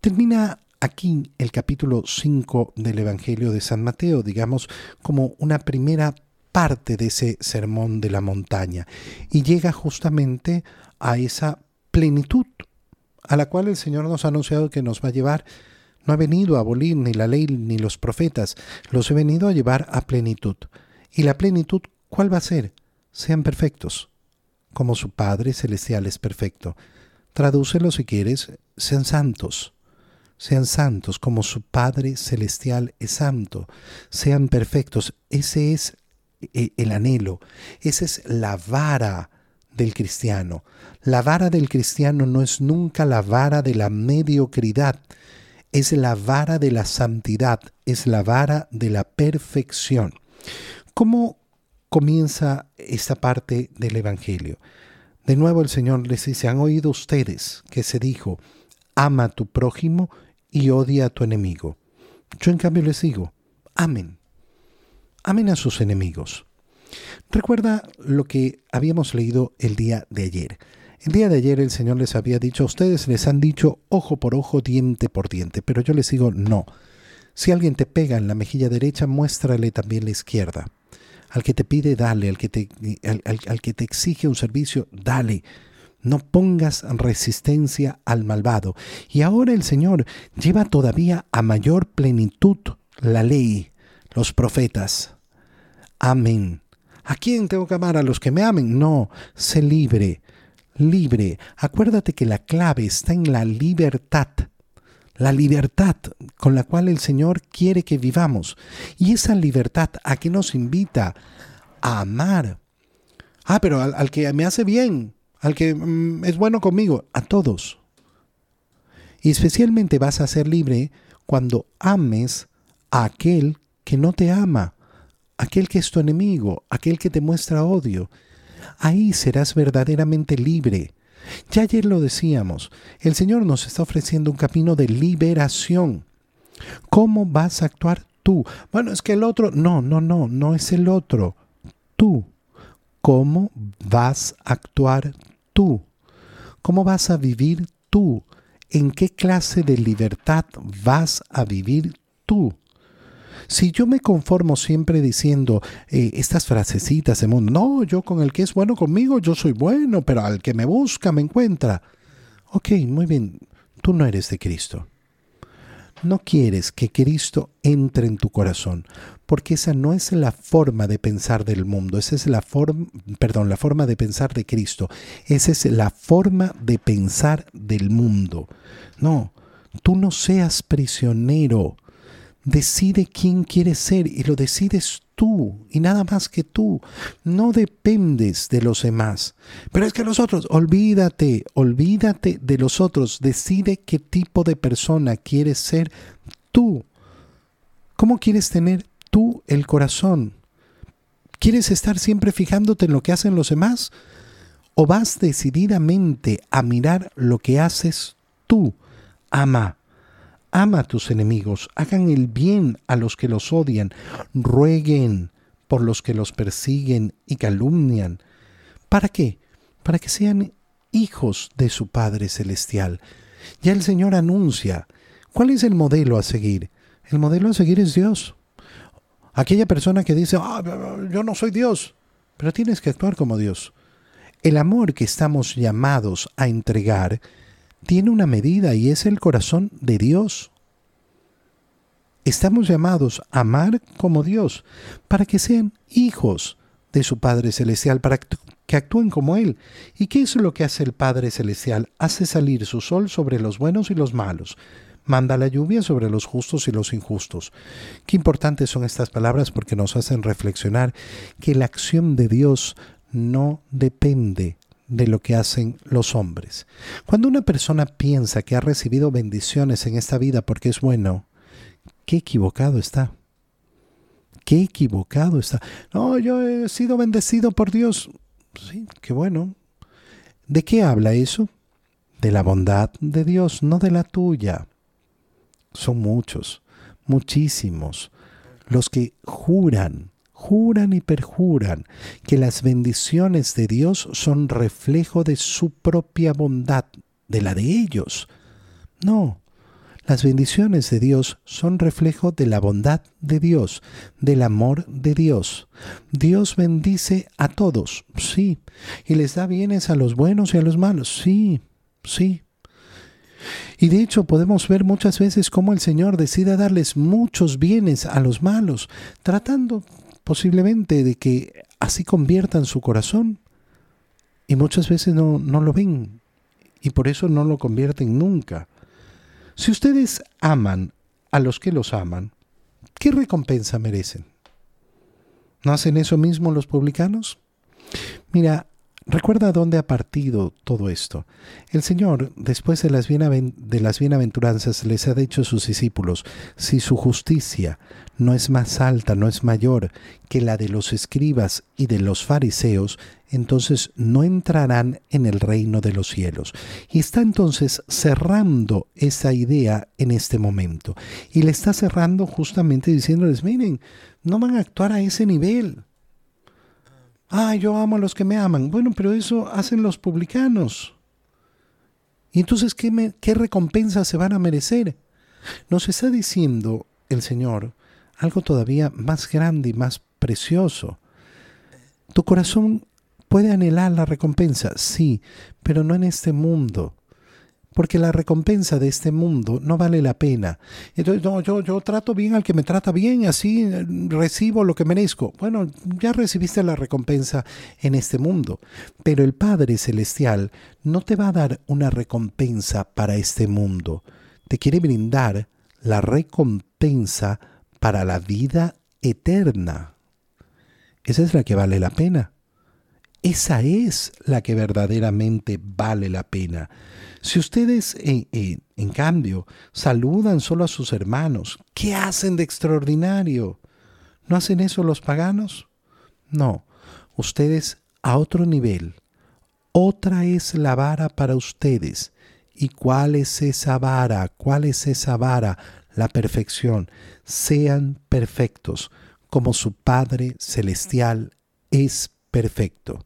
Termina aquí el capítulo 5 del Evangelio de San Mateo, digamos, como una primera parte de ese sermón de la montaña y llega justamente a esa plenitud a la cual el Señor nos ha anunciado que nos va a llevar. No ha venido a abolir ni la ley ni los profetas, los he venido a llevar a plenitud. ¿Y la plenitud cuál va a ser? Sean perfectos, como su Padre Celestial es perfecto. Tradúcelo si quieres, sean santos. Sean santos como su Padre Celestial es santo. Sean perfectos. Ese es eh, el anhelo. Esa es la vara del cristiano. La vara del cristiano no es nunca la vara de la mediocridad, es la vara de la santidad, es la vara de la perfección. ¿Cómo comienza esta parte del Evangelio? De nuevo el Señor les dice, han oído ustedes que se dijo, ama a tu prójimo y odia a tu enemigo. Yo en cambio les digo, amen, amen a sus enemigos. Recuerda lo que habíamos leído el día de ayer. El día de ayer el Señor les había dicho, ustedes les han dicho ojo por ojo, diente por diente, pero yo les digo no. Si alguien te pega en la mejilla derecha, muéstrale también la izquierda. Al que te pide, dale. Al que te, al que te exige un servicio, dale. No pongas resistencia al malvado. Y ahora el Señor lleva todavía a mayor plenitud la ley, los profetas. Amén. ¿A quién tengo que amar? ¿A los que me amen? No, sé libre, libre. Acuérdate que la clave está en la libertad. La libertad con la cual el Señor quiere que vivamos. Y esa libertad a que nos invita a amar. Ah, pero al, que me hace bien, al que mm, es bueno conmigo, a todos. Y especialmente vas a ser libre cuando ames a aquel que no te ama aquel que es tu enemigo, aquel que te muestra odio. Ahí serás verdaderamente libre. Ya ayer lo decíamos, el Señor nos está ofreciendo un camino de liberación. ¿Cómo vas a actuar tú? Bueno, es que el otro, no, no, no, no es el otro. Tú. ¿Cómo vas a actuar tú? ¿Cómo vas a vivir tú? ¿En qué clase de libertad vas a vivir tú? Si yo me conformo siempre diciendo eh, estas frasecitas de mundo, no, yo con el que es bueno conmigo, yo soy bueno, pero al que me busca me encuentra. Ok, muy bien, tú no eres de Cristo. No quieres que Cristo entre en tu corazón, porque esa no es la forma de pensar del mundo, esa es la forma, perdón, la forma de pensar de Cristo, esa es la forma de pensar del mundo. No, tú no seas prisionero Decide quién quieres ser y lo decides tú y nada más que tú. No dependes de los demás. Pero es que los otros, olvídate, olvídate de los otros. Decide qué tipo de persona quieres ser tú. ¿Cómo quieres tener tú el corazón? ¿Quieres estar siempre fijándote en lo que hacen los demás? ¿O vas decididamente a mirar lo que haces tú? Ama Ama a tus enemigos, hagan el bien a los que los odian, rueguen por los que los persiguen y calumnian. ¿Para qué? Para que sean hijos de su Padre Celestial. Ya el Señor anuncia. ¿Cuál es el modelo a seguir? El modelo a seguir es Dios. Aquella persona que dice, ah, yo no soy Dios, pero tienes que actuar como Dios. El amor que estamos llamados a entregar tiene una medida y es el corazón de Dios. Estamos llamados a amar como Dios, para que sean hijos de su Padre Celestial, para que actúen como Él. ¿Y qué es lo que hace el Padre Celestial? Hace salir su sol sobre los buenos y los malos. Manda la lluvia sobre los justos y los injustos. Qué importantes son estas palabras porque nos hacen reflexionar que la acción de Dios no depende de lo que hacen los hombres. Cuando una persona piensa que ha recibido bendiciones en esta vida porque es bueno, qué equivocado está. Qué equivocado está. No, yo he sido bendecido por Dios. Sí, qué bueno. ¿De qué habla eso? De la bondad de Dios, no de la tuya. Son muchos, muchísimos, los que juran juran y perjuran que las bendiciones de Dios son reflejo de su propia bondad, de la de ellos. No, Las bendiciones de Dios son reflejo de la bondad de Dios, del amor de Dios. Dios bendice a todos, sí, y les da bienes a los buenos y a los malos, sí, sí. Y de hecho podemos ver muchas veces cómo el Señor decide darles muchos bienes a los malos, tratando posiblemente de que así conviertan su corazón. Y muchas veces no, no lo ven, y por eso no lo convierten nunca. Si ustedes aman a los que los aman, ¿qué recompensa merecen? ¿No hacen eso mismo los publicanos? Mira, recuerda dónde ha partido todo esto. El Señor, después de las, bienaventuranzas, les ha dicho a sus discípulos, si su justicia no es más alta, no es mayor que la de los escribas y de los fariseos, entonces no entrarán en el reino de los cielos. Y está entonces cerrando esa idea en este momento. Y le está cerrando justamente diciéndoles, miren, no van a actuar a ese nivel. Ah, yo amo a los que me aman. Bueno, pero eso hacen los publicanos. ¿Y entonces qué, qué recompensa se van a merecer? Nos está diciendo el Señor algo todavía más grande y más precioso. Tu corazón puede anhelar la recompensa, sí, pero no en este mundo. Porque la recompensa de este mundo no vale la pena. Entonces, no, yo, yo trato bien al que me trata bien, así eh, recibo lo que merezco. Bueno, ya recibiste la recompensa en este mundo. Pero el Padre Celestial no te va a dar una recompensa para este mundo. Te quiere brindar la recompensa para la vida eterna. Esa es la que vale la pena. Esa es la que verdaderamente vale la pena. Si ustedes, eh, eh, en cambio, saludan solo a sus hermanos, ¿qué hacen de extraordinario? ¿No hacen eso los paganos? No, ustedes a otro nivel. Otra es la vara para ustedes. ¿Y cuál es esa vara? ¿Cuál es esa vara? la perfección. Sean perfectos, como su Padre Celestial es perfecto.